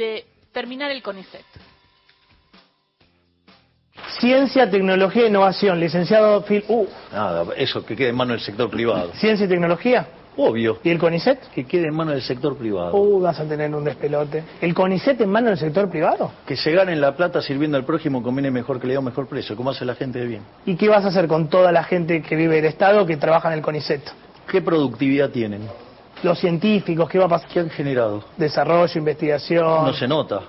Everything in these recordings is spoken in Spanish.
de terminar el CONICET? Ciencia, tecnología e innovación, licenciado Phil. Uh. Nada, eso que quede en manos del sector privado. Ciencia y tecnología. Obvio. ¿Y el CONICET? Que quede en manos del sector privado. Uh, vas a tener un despelote. ¿El CONICET en manos del sector privado? Que se ganen la plata sirviendo al prójimo conviene mejor que le dé un mejor precio, como hace la gente de bien. ¿Y qué vas a hacer con toda la gente que vive del Estado que trabaja en el CONICET? ¿Qué productividad tienen? Los científicos, ¿qué va a pasar? ¿Qué han generado? Desarrollo, investigación. No se nota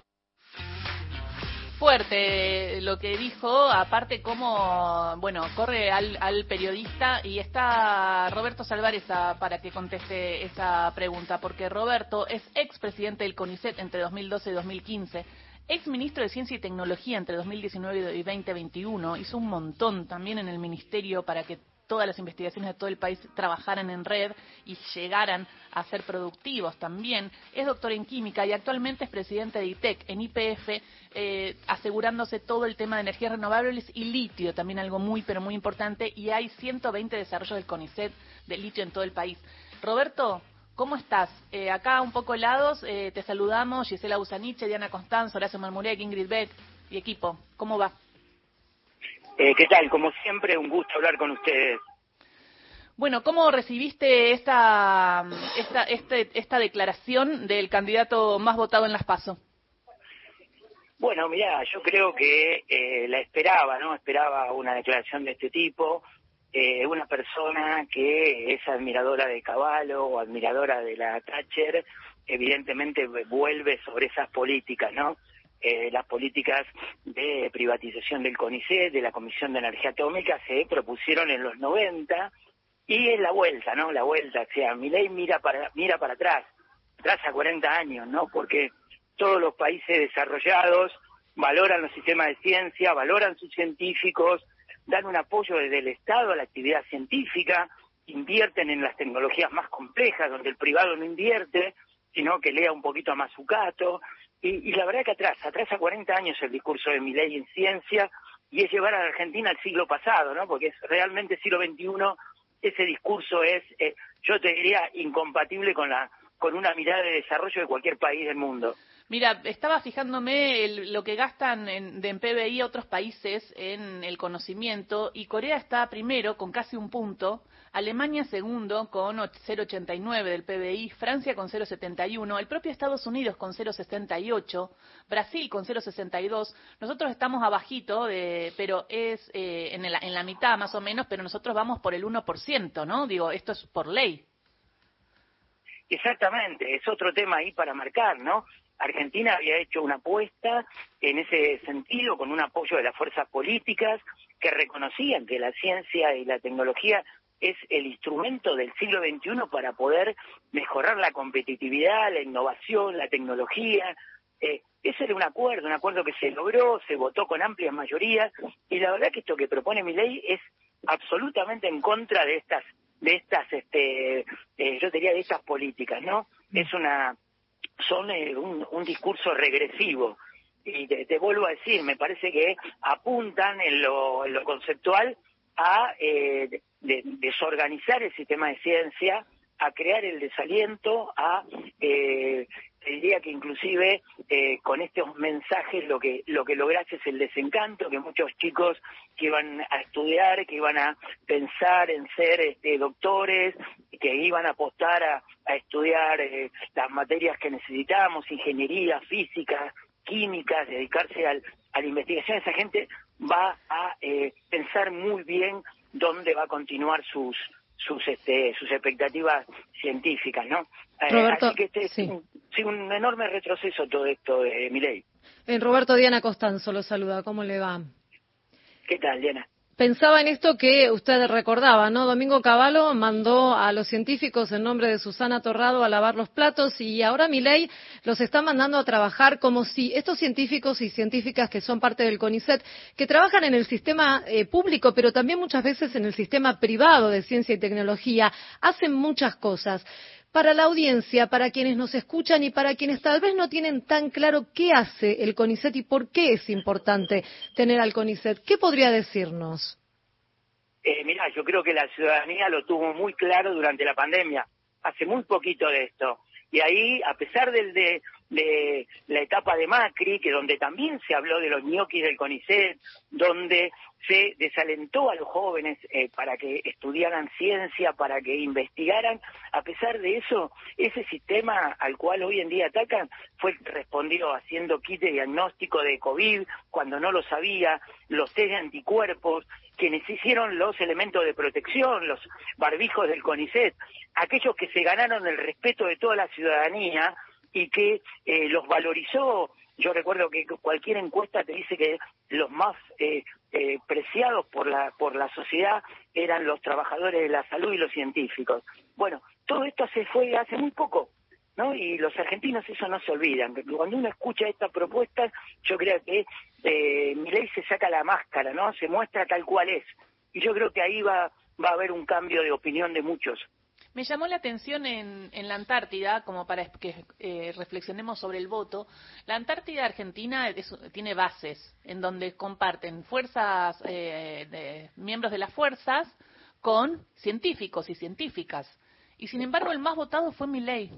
fuerte lo que dijo, aparte cómo, bueno, corre al, al periodista y está Roberto Salvarez para que conteste esa pregunta, porque Roberto es expresidente del CONICET entre 2012 y 2015, ex ministro de Ciencia y Tecnología entre 2019 y 2021, hizo un montón también en el ministerio para que todas las investigaciones de todo el país trabajaran en red y llegaran a ser productivos también. Es doctor en química y actualmente es presidente de ITEC en IPF, eh, asegurándose todo el tema de energías renovables y litio, también algo muy, pero muy importante. Y hay 120 desarrollos del CONICET de litio en todo el país. Roberto, ¿Cómo estás? Eh, acá un poco helados, eh, te saludamos, Gisela Usaniche, Diana Constanzo, Horacio Marmurek, Ingrid Beck y equipo. ¿Cómo va? Eh, ¿Qué tal? Como siempre, un gusto hablar con ustedes. Bueno, ¿cómo recibiste esta, esta, este, esta declaración del candidato más votado en las PASO? Bueno, mira, yo creo que eh, la esperaba, ¿no? Esperaba una declaración de este tipo. Eh, una persona que es admiradora de Caballo o admiradora de la Thatcher, evidentemente vuelve sobre esas políticas, ¿no? Eh, las políticas de privatización del CONICET, de la Comisión de Energía Atómica, se propusieron en los 90 y es la vuelta, ¿no? La vuelta, o sea, mi ley mira para, mira para atrás, atrás a 40 años, ¿no? Porque todos los países desarrollados valoran los sistemas de ciencia, valoran sus científicos, dan un apoyo desde el Estado a la actividad científica, invierten en las tecnologías más complejas, donde el privado no invierte, sino que lea un poquito a Mazzucato, y, la verdad que atrás, atrás a 40 años el discurso de mi ley en ciencia y es llevar a la Argentina al siglo pasado, ¿no? Porque es realmente siglo XXI, ese discurso es, eh, yo te diría, incompatible con la con una mirada de desarrollo de cualquier país del mundo. Mira, estaba fijándome lo que gastan en, de, en PBI otros países en el conocimiento y Corea está primero con casi un punto, Alemania segundo con 0,89 del PBI, Francia con 0,71, el propio Estados Unidos con 0,68, Brasil con 0,62. Nosotros estamos abajito, de, pero es eh, en, la, en la mitad más o menos, pero nosotros vamos por el 1%, ¿no? Digo, esto es por ley. Exactamente, es otro tema ahí para marcar, ¿no? Argentina había hecho una apuesta en ese sentido, con un apoyo de las fuerzas políticas que reconocían que la ciencia y la tecnología es el instrumento del siglo XXI para poder mejorar la competitividad, la innovación, la tecnología. Eh, ese era un acuerdo, un acuerdo que se logró, se votó con amplia mayoría y la verdad que esto que propone mi ley es absolutamente en contra de estas, de estas, este, eh, yo diría de estas políticas, ¿no? Es una, son eh, un, un, discurso regresivo. Y te, vuelvo a decir, me parece que apuntan en lo, en lo conceptual a eh, desorganizar el sistema de ciencia, a crear el desaliento, a eh, diría que inclusive eh, con estos mensajes lo que lo que logras es el desencanto que muchos chicos que iban a estudiar que iban a pensar en ser este, doctores que iban a apostar a, estudiar eh, las materias que necesitamos ingeniería física química dedicarse al, a la investigación esa gente va a eh, pensar muy bien dónde va a continuar sus sus este, sus expectativas científicas, ¿no? Eh, así que este sí. es un, enorme retroceso todo esto de mi ley. Eh, Roberto Diana Costanzo lo saluda, ¿cómo le va? ¿Qué tal, Diana? Pensaba en esto que usted recordaba, ¿no? Domingo Cavallo mandó a los científicos en nombre de Susana Torrado a lavar los platos y ahora Milei los está mandando a trabajar como si estos científicos y científicas que son parte del CONICET, que trabajan en el sistema eh, público, pero también muchas veces en el sistema privado de ciencia y tecnología, hacen muchas cosas para la audiencia, para quienes nos escuchan y para quienes tal vez no tienen tan claro qué hace el CONICET y por qué es importante tener al CONICET. ¿Qué podría decirnos? Eh, mira, yo creo que la ciudadanía lo tuvo muy claro durante la pandemia, hace muy poquito de esto. Y ahí, a pesar del, de, de la etapa de Macri, que donde también se habló de los ñoquis del CONICET, donde se desalentó a los jóvenes eh, para que estudiaran ciencia, para que investigaran. A pesar de eso, ese sistema al cual hoy en día atacan fue respondió haciendo kit de diagnóstico de COVID cuando no lo sabía, los test de anticuerpos, quienes hicieron los elementos de protección, los barbijos del CONICET, aquellos que se ganaron el respeto de toda la ciudadanía y que eh, los valorizó yo recuerdo que cualquier encuesta te dice que los más eh, eh, preciados por la, por la sociedad eran los trabajadores de la salud y los científicos. Bueno, todo esto se fue hace muy poco, ¿no? Y los argentinos eso no se olvidan. Cuando uno escucha estas propuestas, yo creo que eh, mi ley se saca la máscara, ¿no? Se muestra tal cual es. Y yo creo que ahí va, va a haber un cambio de opinión de muchos. Me llamó la atención en, la Antártida, como para que eh, reflexionemos sobre el voto. La Antártida Argentina tiene bases en donde comparten fuerzas, eh, miembros de las fuerzas con científicos y científicas. Y sin embargo, el más votado fue ley.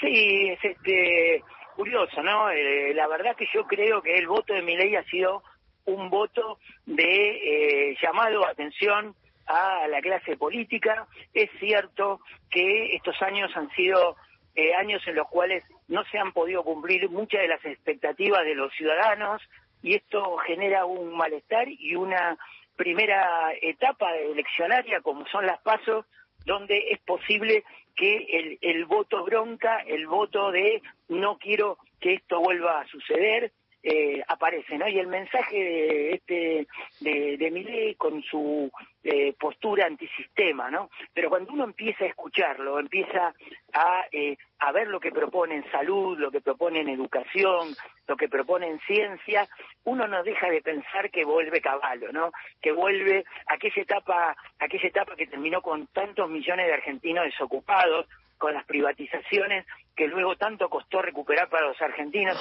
Sí, es este, curioso, ¿no? Eh, la verdad que yo creo que el voto de ley ha sido un voto de llamado a atención a la clase política. Es cierto que estos años han sido eh, años en los cuales no se han podido cumplir muchas de las expectativas de los ciudadanos y esto genera un malestar y una primera etapa eleccionaria como son las pasos donde es posible que el, el voto bronca, el voto de no quiero que esto vuelva a suceder, eh, aparece, ¿no? Y el mensaje de este de, de con su eh, postura antisistema, ¿no? Pero cuando uno empieza a escucharlo, empieza a, eh, a ver lo que propone en salud, lo que propone en educación, lo que propone en ciencia, uno no deja de pensar que vuelve caballo, ¿no? Que vuelve a aquella etapa, aquella etapa que terminó con tantos millones de argentinos desocupados, con las privatizaciones que luego tanto costó recuperar para los argentinos.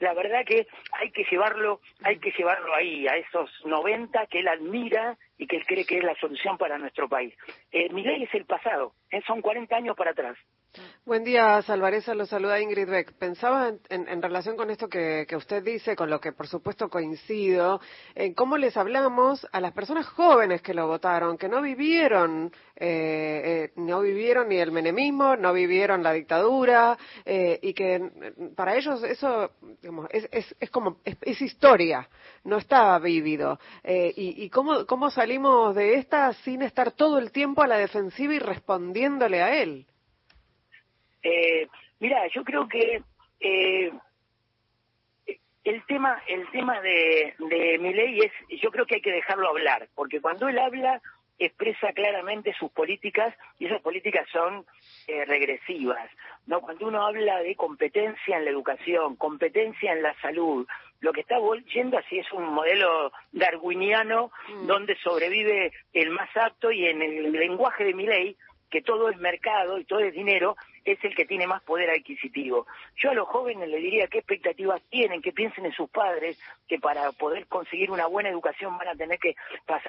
La, verdad que hay que llevarlo, hay que llevarlo ahí, a esos 90 que él admira y que él cree que es la solución para nuestro país. Eh, ley es el pasado, eh, son 40 años para atrás. Buen día, Salvareza. Lo saluda Ingrid Beck. Pensaba en, relación con esto que, usted dice, con lo que por supuesto coincido, en cómo les hablamos a las personas jóvenes que lo votaron, que no vivieron, eh, eh, no vivieron ni el menemismo, no vivieron la dictadura, eh, y que para ellos eso digamos, es, es, como es, historia, no estaba vivido. y, y cómo, cómo salimos de esta sin estar todo el tiempo a la defensiva y respondiéndole a él. Eh, mira, yo creo que eh, el tema, el tema de, de mi ley es, yo creo que hay que dejarlo hablar, porque cuando él habla expresa claramente sus políticas y esas políticas son eh, regresivas. No, cuando uno habla de competencia en la educación, competencia en la salud, lo que está yendo así es un modelo darwiniano mm. donde sobrevive el más apto y en el lenguaje de mi ley que todo es mercado y todo es dinero, es el que tiene más poder adquisitivo. Yo a los jóvenes les diría qué expectativas tienen, que piensen en sus padres, que para poder conseguir una buena educación van a tener que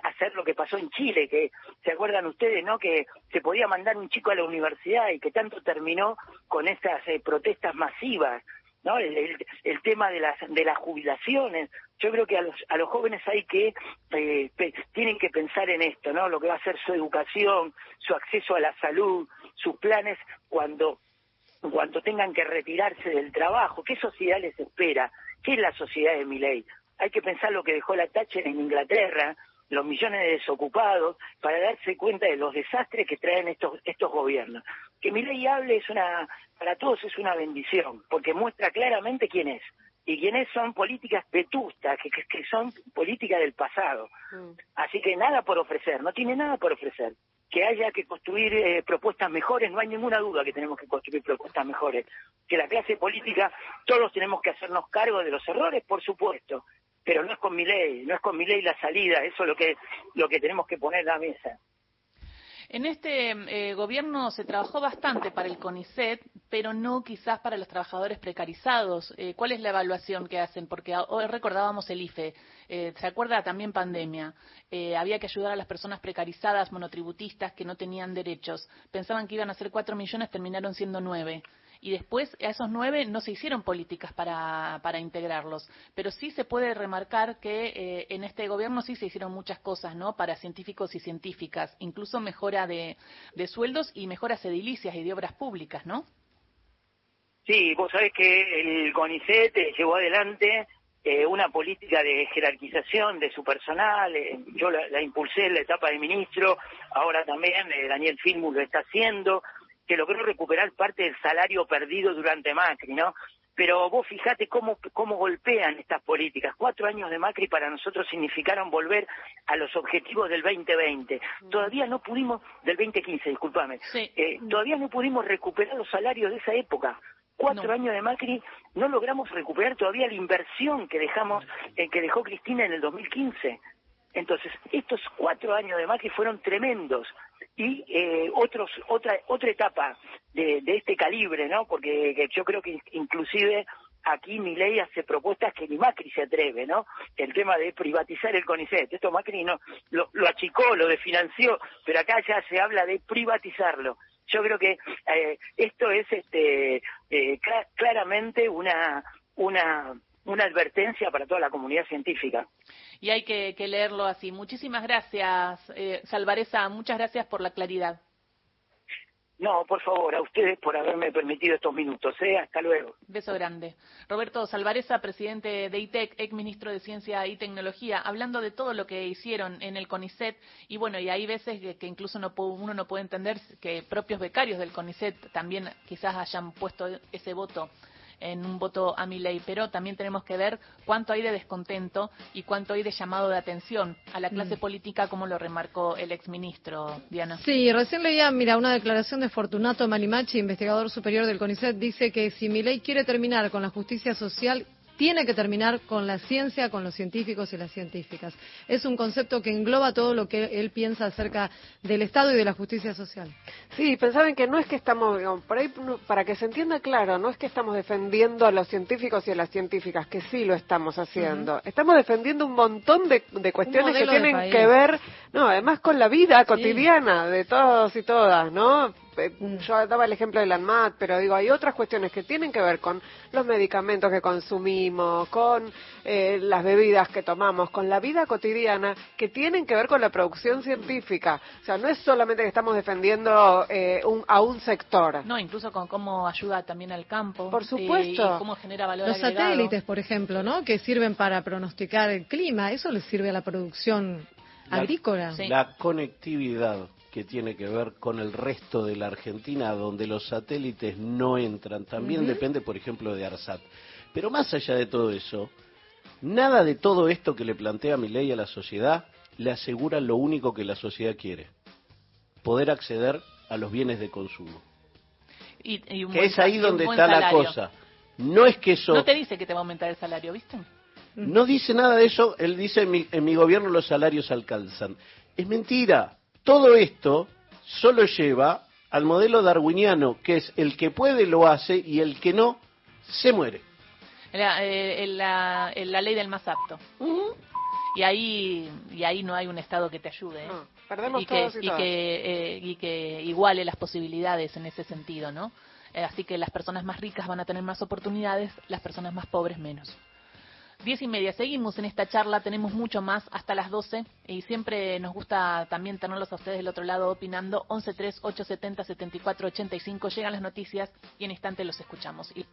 hacer lo que pasó en Chile, que se acuerdan ustedes, ¿no? Que se podía mandar un chico a la universidad y que tanto terminó con esas eh, protestas masivas. ¿no? El, el, tema de las de las jubilaciones yo creo que a los a los jóvenes hay que eh, tienen que pensar en esto no lo que va a ser su educación su acceso a la salud sus planes cuando cuando tengan que retirarse del trabajo qué sociedad les espera qué es la sociedad de mi ley hay que pensar lo que dejó la Thatcher en Inglaterra los millones de desocupados, para darse cuenta de los desastres que traen estos, estos gobiernos. Que mi ley hable es una, para todos es una bendición, porque muestra claramente quién es. Y quiénes son políticas vetustas, que, que, son políticas del pasado. Mm. Así que nada por ofrecer, no tiene nada por ofrecer. Que haya que construir eh, propuestas mejores, no hay ninguna duda que tenemos que construir propuestas mejores. Que la clase política, todos tenemos que hacernos cargo de los errores, por supuesto, pero no es con mi ley, no es con mi ley la salida, eso es lo que, lo que tenemos que poner en la mesa. En este eh, gobierno se trabajó bastante para el CONICET, pero no quizás para los trabajadores precarizados. Eh, ¿Cuál es la evaluación que hacen? Porque hoy recordábamos el IFE. Eh, ¿Se acuerda también pandemia? había que ayudar a las personas precarizadas, monotributistas, que no tenían derechos. Pensaban que iban a ser cuatro millones, terminaron siendo nueve. y después a esos nueve no se hicieron políticas para, para integrarlos. Pero sí se puede remarcar que eh, en este gobierno sí se hicieron muchas cosas, ¿no? Para científicos y científicas, incluso mejora de sueldos y mejoras edilicias y de obras públicas, ¿no? Sí, vos sabés que el CONICET llevó adelante eh, una política de jerarquización de su personal. Eh, yo la, impulsé en la etapa de ministro, ahora también eh, Daniel Filmus lo está haciendo, que logró recuperar parte del salario perdido durante Macri, ¿no? Pero vos fijate cómo, cómo golpean estas políticas. Cuatro años de Macri para nosotros significaron volver a los objetivos del 2020. Todavía no pudimos, del 2015, discúlpame, todavía no pudimos recuperar los salarios de esa época cuatro años de Macri no logramos recuperar todavía la inversión que dejamos, eh, que dejó Cristina en el 2015. Entonces, estos cuatro años de Macri fueron tremendos. Y eh, otros, otra, otra etapa de, este calibre, ¿no? Porque yo creo que inclusive aquí mi ley hace propuestas que ni Macri se atreve, ¿no? El tema de privatizar el CONICET. Esto Macri no lo, lo achicó, lo desfinanció, pero acá ya se habla de privatizarlo. Yo creo que eh, esto es este, eh, claramente una, una, una advertencia para toda la comunidad científica. Y hay que, leerlo así. Muchísimas gracias, eh, Salvareza. Muchas gracias por la claridad. No, por favor, a ustedes por haberme permitido estos minutos. ¿eh? Hasta luego. Beso grande. Roberto Salvareza, presidente de ITEC, ex ministro de Ciencia y Tecnología, hablando de todo lo que hicieron en el CONICET. Y bueno, y hay veces que, incluso no uno no puede entender que propios becarios del CONICET también quizás hayan puesto ese voto en un voto a mi ley, pero también tenemos que ver cuánto hay de descontento y cuánto hay de llamado de atención a la clase mm. política, como lo remarcó el exministro Diana. Sí, recién leía, mira, una declaración de Fortunato Manimachi, investigador superior del CONICET, dice que si mi ley quiere terminar con la justicia social, tiene que terminar con la ciencia, con los científicos y las científicas. Es un concepto que engloba todo lo que él piensa acerca del Estado y de la justicia social. Sí, pensaban que no es que estamos, por ahí, para que se entienda claro, no es que estamos defendiendo a los científicos y a las científicas, que sí lo estamos haciendo. Estamos defendiendo un montón de, cuestiones que tienen que ver, no, además con la vida cotidiana de todos y todas, ¿no? Eh, yo daba el ejemplo del ANMAT, pero digo, hay otras cuestiones que tienen que ver con los medicamentos que consumimos, con eh, las bebidas que tomamos, con la vida cotidiana, que tienen que ver con la producción científica. O sea, no es solamente que estamos defendiendo eh, a un sector. No, incluso con cómo ayuda también al campo. Por supuesto. y cómo genera valor Los satélites, por ejemplo, ¿no? Que sirven para pronosticar el clima, eso les sirve a la producción agrícola. La conectividad que tiene que ver con el resto de la Argentina, donde los satélites no entran. También depende, por ejemplo, de ARSAT. Pero más allá de todo eso, nada de todo esto que le plantea mi ley a la sociedad le asegura lo único que la sociedad quiere, poder acceder a los bienes de consumo. Y, que es ahí donde está la cosa. No es que eso... No te dice que te va a aumentar el salario, ¿viste? No dice nada de eso, él dice en mi, en mi gobierno los salarios alcanzan. Es mentira. Todo esto solo lleva al modelo darwiniano, que es el que puede lo hace y el que no se muere. La, eh, la, ley del más apto. Y ahí y ahí no hay un Estado que te ayude. ¿eh? perdemos y que, y, que, eh, y que iguale las posibilidades en ese sentido, ¿no? así que las personas más ricas van a tener más oportunidades, las personas más pobres menos. Diez y media. Seguimos en esta charla, tenemos mucho más hasta las doce y siempre nos gusta también tenerlos a ustedes del otro lado opinando. 1138707485 llegan las noticias y en instante los escuchamos. Y